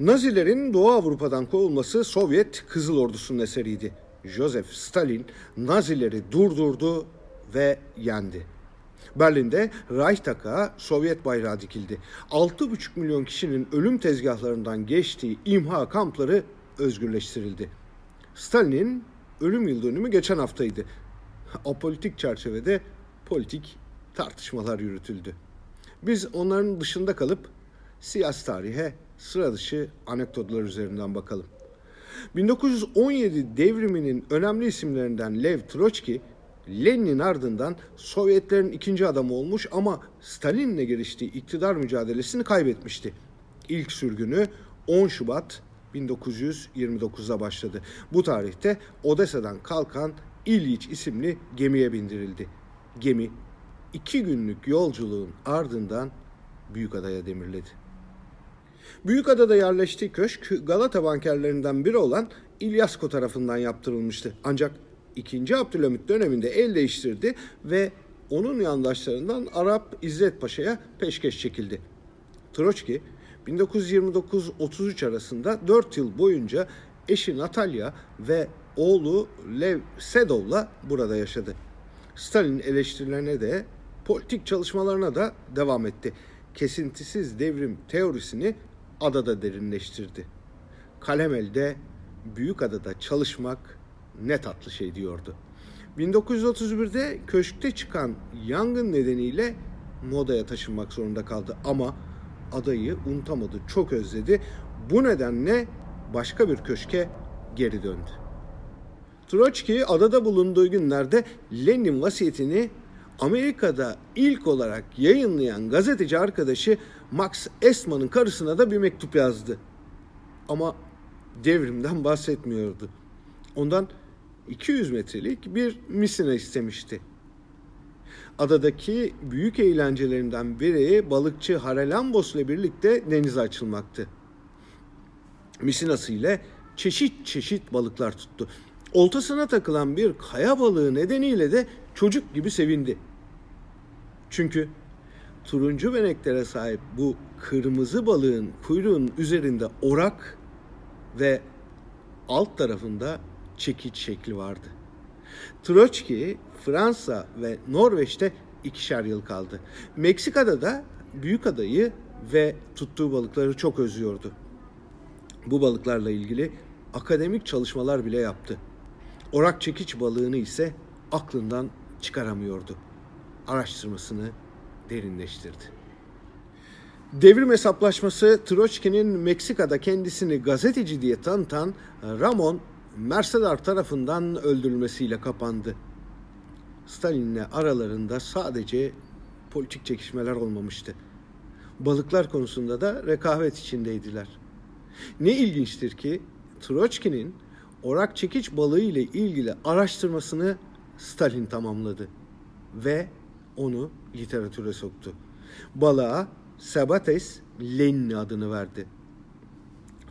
Nazilerin Doğu Avrupa'dan kovulması Sovyet Kızıl Ordusu'nun eseriydi. Joseph Stalin Nazileri durdurdu ve yendi. Berlin'de Reichstag'a Sovyet bayrağı dikildi. 6,5 milyon kişinin ölüm tezgahlarından geçtiği imha kampları özgürleştirildi. Stalin'in ölüm yıl dönümü geçen haftaydı. Apolitik çerçevede politik tartışmalar yürütüldü. Biz onların dışında kalıp siyasi tarihe sıra dışı anekdotlar üzerinden bakalım. 1917 devriminin önemli isimlerinden Lev Troçki, Lenin'in ardından Sovyetlerin ikinci adamı olmuş ama Stalin'le geliştiği iktidar mücadelesini kaybetmişti. İlk sürgünü 10 Şubat 1929'da başladı. Bu tarihte Odessa'dan kalkan İlyich isimli gemiye bindirildi. Gemi iki günlük yolculuğun ardından Büyükada'ya demirledi. Büyükada'da yerleştiği köşk Galata bankerlerinden biri olan İlyasko tarafından yaptırılmıştı. Ancak 2. Abdülhamit döneminde el değiştirdi ve onun yandaşlarından Arap İzzet Paşa'ya peşkeş çekildi. Troçki 1929-33 arasında 4 yıl boyunca eşi Natalya ve oğlu Lev Sedov'la burada yaşadı. Stalin eleştirilerine de politik çalışmalarına da devam etti. Kesintisiz devrim teorisini adada derinleştirdi. Kalemelde büyük adada çalışmak ne tatlı şey diyordu. 1931'de köşkte çıkan yangın nedeniyle Moda'ya taşınmak zorunda kaldı ama adayı unutamadı, çok özledi. Bu nedenle başka bir köşke geri döndü. Troçki adada bulunduğu günlerde Lenin vasiyetini Amerika'da ilk olarak yayınlayan gazeteci arkadaşı Max Estman'ın karısına da bir mektup yazdı. Ama devrimden bahsetmiyordu. Ondan 200 metrelik bir misina istemişti. Adadaki büyük eğlencelerinden biri balıkçı Haralambos ile birlikte denize açılmaktı. Misinası ile çeşit çeşit balıklar tuttu. Oltasına takılan bir kaya balığı nedeniyle de çocuk gibi sevindi. Çünkü turuncu beneklere sahip bu kırmızı balığın kuyruğunun üzerinde orak ve alt tarafında çekiç şekli vardı. Troçki Fransa ve Norveç'te ikişer yıl kaldı. Meksika'da da büyük adayı ve tuttuğu balıkları çok özlüyordu. Bu balıklarla ilgili akademik çalışmalar bile yaptı. Orak çekiç balığını ise aklından çıkaramıyordu. Araştırmasını derinleştirdi. Devrim hesaplaşması Troçki'nin Meksika'da kendisini gazeteci diye tanıtan Ramon Mercedar tarafından öldürülmesiyle kapandı. Stalin'le aralarında sadece politik çekişmeler olmamıştı. Balıklar konusunda da rekabet içindeydiler. Ne ilginçtir ki Troçki'nin orak çekiç balığı ile ilgili araştırmasını Stalin tamamladı ve onu literatüre soktu. Balığa Sabates Lenni adını verdi.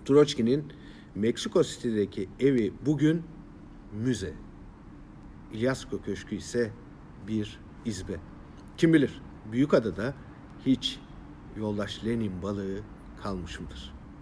Troçki'nin Meksiko City'deki evi bugün müze. İlyasko Köşkü ise bir izbe. Kim bilir Büyükada'da hiç yoldaş Lenin balığı kalmış mıdır?